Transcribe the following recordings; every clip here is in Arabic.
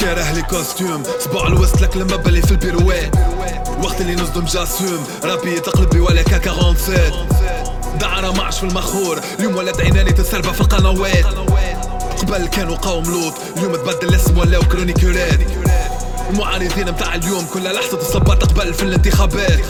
كاره لي كوستيوم صباع الوسط لك لما بلي في البيروات. وقت اللي نصدم جاسوم رابي تقلبي ولا كا 47 دعرة معش في المخور اليوم ولات عيناني تسربة في القنوات. قبل كانوا قوم لوط. اليوم تبدل الاسم ولاو كرونيكورات المعارضين متاع اليوم كل لحظة تصبات قبل في الانتخابات.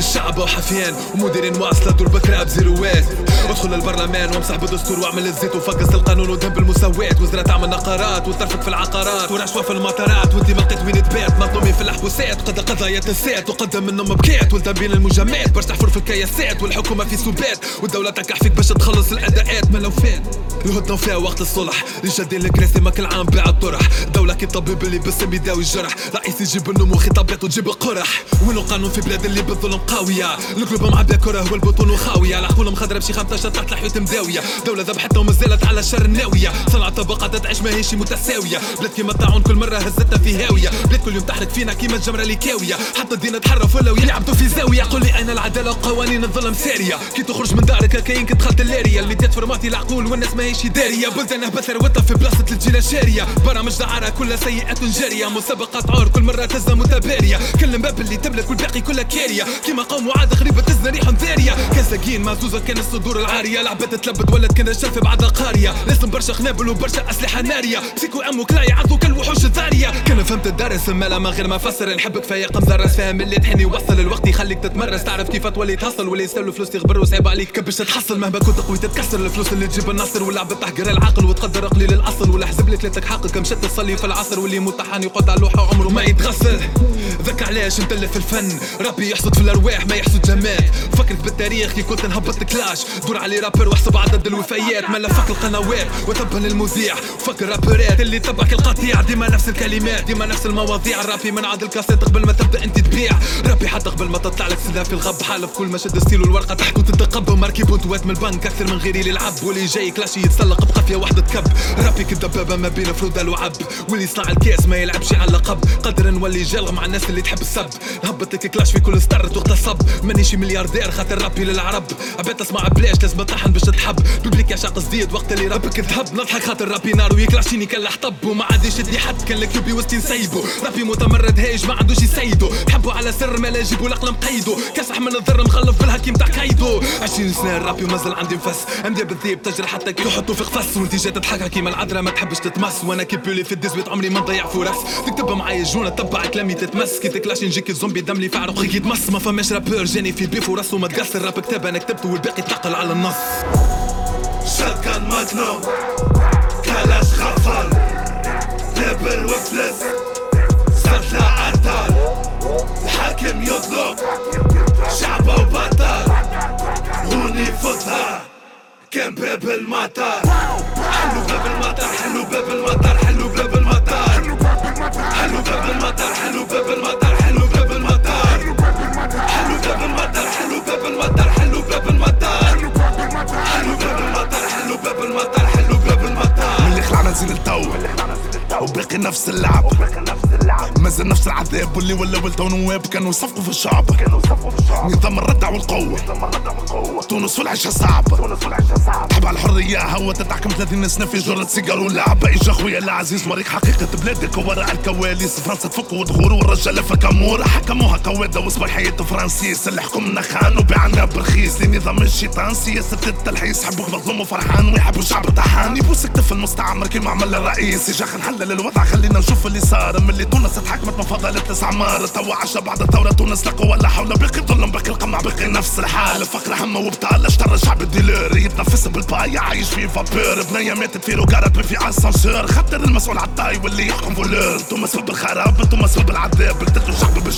الشعب وحفيان ومديرين مواصلة دور بكرة بزيروات ادخل البرلمان وامسح بالدستور واعمل الزيت وفقس القانون ودهم بالمساواة وزارة تعمل نقرات وترفق في العقارات. ورشوة في المطارات وانت ما لقيت وين تبات مظلومين في الحبوسات وقد قضايا تنسات وقدم منهم بكيت ولدم بين المجمعات باش تحفر في الكياسات والحكومة في سبات والدولة تنكح فيك باش تخلص الأداءات. ما لو فات الهدنة فيها وقت الصلح. شادين الكراسي ما كل عام باع الطرح. دولة كي الطبيب اللي باسم يداوي الجرح. رئيس يجيب النمو خطابات وتجيب القرح. وينو قانون في بلاد اللي بالظلم قاوية. القلوب معبية كره والبطون وخاوية العقول مخضرة بشي 15 تحت الحيوت مداوية دولة ذبحتها وما زالت على الشر الناوية. صنع طبقات تعيش ما هيش متساوية. بلاد كيما الطاعون كل مرة هزتها في هاوية. بلاد كل يوم تحرق فينا كيما الجمرة اللي كاوية. حتى الدين تحرف ولا يلعبوا في زاوية. قول لي أين العدالة وقوانين الظلم سارية. كي تخرج من دارك كاين دخلت اللارية. اللي تفرماتي العقول والناس ما هيش دارية. بلدانه بثروتها في بلاصة الجيل شارية برامج دعارة كلها سيئات جارية. مسابقات عور كل مرة تزا متبارية كل باب اللي تملك والباقي كلها كارية. كيما مقام وعاد غريبة تزنى ريح مثارية كان سكين كان الصدور العارية. لعبة تتلبد ولد كان الشافي بعد قارية لازم برشا قنابل وبرشا أسلحة نارية. سيكو أمو كلاية عضو كالوحوش فهمت الدرس مالا من غير ما فسر. نحبك فيا قمزة راس فاهم اللي تحني وصل الوقت يخليك تتمرس. تعرف كيف تولي تحصل واللي يسال فلوس يغبر وصعب عليك كبش تحصل مهما كنت قوي تتكسر. الفلوس اللي تجيب النصر واللعبة تحقر العقل وتقدر قليل الأصل. ولا حزب لك ليتك حقك مشت تصلي في العصر. واللي متحان يقعد على اللوحة عمره ما يتغسل. ذاك علاش نتلف في الفن. ربي يحصد في الأرواح ما يحصد جماد فكرك بالتاريخ كي كنت نهبط كلاش. دور علي رابر واحسب عدد الوفيات. ملا فك القنوات وتبن المذيع. فك الرابرات اللي تبعك القطيع. ديما نفس الكلمات ديما نفس المواضيع الرابي من عاد الكاسيت قبل ما تبدأ انت تبيع. رابي حتى قبل ما تطلع لك في الغب حالف كل ما شد ستيل والورقة تحت كنت تتقب مركب وانتوات من البنك أكثر من غيري اللي لعب واللي جاي كلاشي يتسلق بقفيه واحدة تكب. رابي كدبابه ما بين فروده الوعب. واللي يصنع الكاس ما يلعبش على اللقب قدر نولي جلغ مع الناس اللي تحب السب. نهبط لك كلاش في كل ستار وقت الصب مانيش ملياردير خاطر رابي للعرب. عباد تسمع بلاش لازم تطحن باش تحب. ببليك يعشق جديد وقت اللي ربك تهب نضحك خاطر رابي نار ويكلاشيني كان حطب وما عادش يدي حد. كان لك يبي وسطي نسيبو رابي متمرد هايج ما عندوش يسيدو حبوا على سر ما لا يجيبوا القلم قيدو. كسح من الضر مخلف بالهكيم تاع كايدو 20 سنة رابي ومازال عندي نفس. أمدي بالذيب تجري حتى كي يحطوا في قفص. وانت جاي تضحك كيما العذرة ما تحبش تتمس. وأنا كي بولي في الديزويت عمري ما نضيع فرص تكتب معايا جونة تبع كلامي تتمس. كي تكلاش نجيك الزومبي دم لي في عرقي كي تمس ما فماش رابور جاني في بيف وراسه ما تقصر راب كتاب أنا كتبته والباقي تقل على النص. شاتكان ماجنوم كلاش غفل. دبل وفلس. سفلة عطل الحاكم يطلب شعبه وبطل هوني فتها كان باب المطر حلو باب المطر حلو باب المطر حلو باب المطر حلو باب المطر حلو باب المطر حلو باب المطر حلو باب المطر حلو باب المطر حلو باب المطر حلو باب المطر حلو باب المطر حلو باب المطر اللي خلعنا نزيد التو وباقي نفس اللعب مازال نفس العذاب واللي ولا ولدوا نواب كانوا يصفقوا في الشعب. نظام الردع والقوة. تونس والعيشة صعبة. تحب على الحرية هوا تتحكم 30 سنة في جرة سيجار ولعبة. إجا خويا العزيز؟ وريك حقيقة بلادك وراء الكواليس. فرنسا تفك وتغور والرجالة فكامورة حكموها قوادة وصبح حياة فرانسيس اللي حكمنا خان وبيعنا برخيص. لنظام الشيطان سياسة التلحيس حبوك مظلوم وفرحان ويحبوا الشعب طحان. يبوس كتف المستعمر كيما عمل الرئيس يجا نحلل الوضع. خلينا نشوف اللي صار. من اللي تونس تحكمت من فضل الاستعمار توا عشا بعد الثورة. تونس لقوا ولا حول. باقي ظلم باقي القمع باقي نفس الحال. فقر همه وبطال اشترى الشعب الديلر يتنفس بالباي. عايش في فابور بنية ماتت في روكارات في اسانسور خاطر المسؤول عالطاي واللي يحكم أنتم مسؤول بالخراب مسؤول بالعذاب.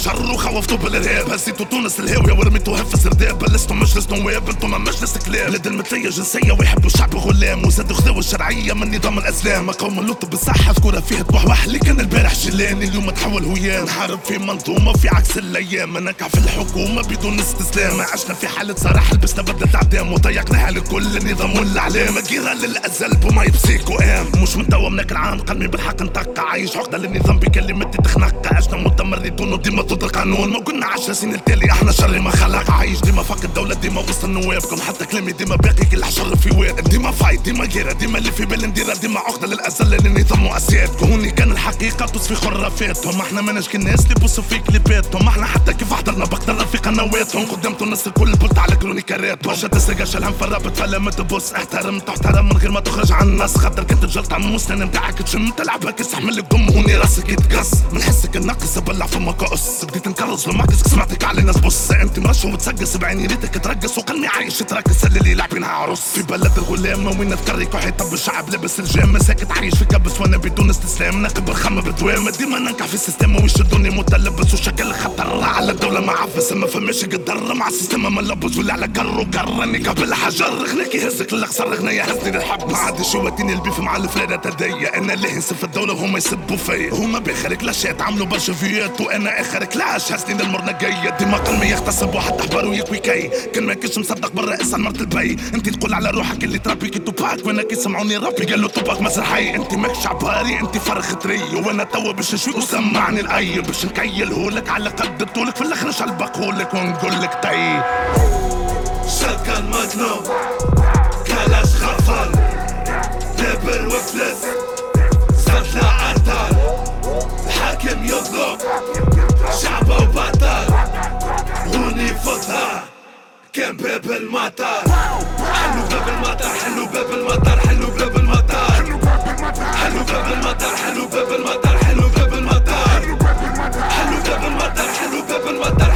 بالشر وخوفتوا بالارهاب هزيتوا تونس الهاوية ورميتوها في سرداب. لستم مجلس نواب أنتم مجلس كلاب. بلاد المثلية جنسية ويحبوا الشعب غلام. وزادوا خذوا الشرعية من نظام الأسلام. قوم اللط بالصحة ذكورة فيه توحوح اللي كان البارح جلاني اليوم تحول هويان. نحارب في منظومة في عكس الأيام. نكع في الحكومة بدون استسلام. عشنا في حالة صراحة لبسنا بدلة أعدام. وضيقناها للكل للنظام والأعلام. جيران للأزل بوما يبسيك وقام مش من توا منك العام قلبي بالحق نتقع عايش عقدة للنظام بكلمتي تخنق عشنا متمردون وديما ضد القانون ما قلنا عشر سنين التالي إحنا شر ما خلق. عايش ديما فوق الدولة ديما وسط نوابكم حتى كلامي ديما باقي كل حشر في واد. ديما فايت ديما غيرة ديما اللي في بال نديرها ديما عقدة للأزل للنظام وأسيادكم هوني كان الحقيقة تصفي خرافاتهم. إحنا ماناش الناس اللي بوصوا في كليباتهم. إحنا حتى كيف حضرنا بقدر في قنواتهم قدامتم الناس الكل بلت على كرونيكارات برشا تسرق الهم في الرابط فلا ما تبص. احترم تحترم من غير ما تخرج عن الناس خاطر كنت جلت عن المستن نتاعك تشم تلعبها كيستحمل لك دم هوني راسك يتقص. من حسك الناقص بلع فمك قص بديت نكرز لماكس سمعتك على ناس بص انت مرش وتسقس بعيني ريتك ترقص وقلبي عايش ترقص اللي لاعبينها عروس. في بلد الغلام وين تكرك وحيد طب الشعب لابس الجام ساكت عايش في كبس وأنا بدون استسلام. ناقب الخم بدوام ديما ننكع في السيستم ويشدوني متلبس وشكل خطر. على الدولة معفس ما فماش قدر. مع السيستم ملبس ولا على قر وقرني. قبل حجر غناك يهزك للاقصر غنايا هزني للحب. ما عادش يوديني البيف مع الفريدة تديا أنا اللي هنسف في الدولة وهما يسبوا فيا. هما بخارك لاشات عملوا برشا فيات وأنا آخرك لاش هزني للمرنا جاية ديما قلبي يغتصب وحتى حبار ويكوي كي كان ما مصدق برا اسال مرت البي. أنت تقول على روحك اللي تربي كي توباك. وأنا كي سمعوني ربي قالوا توباك مسرحي أنت ماكش عباري أنت فرخ طري وأنا توا باش نشوي وسمعني الأي باش نكيلهولك على قد طولك. في الآخر نشلبقهولك ونقول لك تي شابة بطل غني فطها كان باب المطر حلو باب المطر حلو باب المطر حلو باب المطر حلو باب المطر حلو باب المطر حلو باب المطر حلو باب المطر حلو باب المطر حلو باب المطر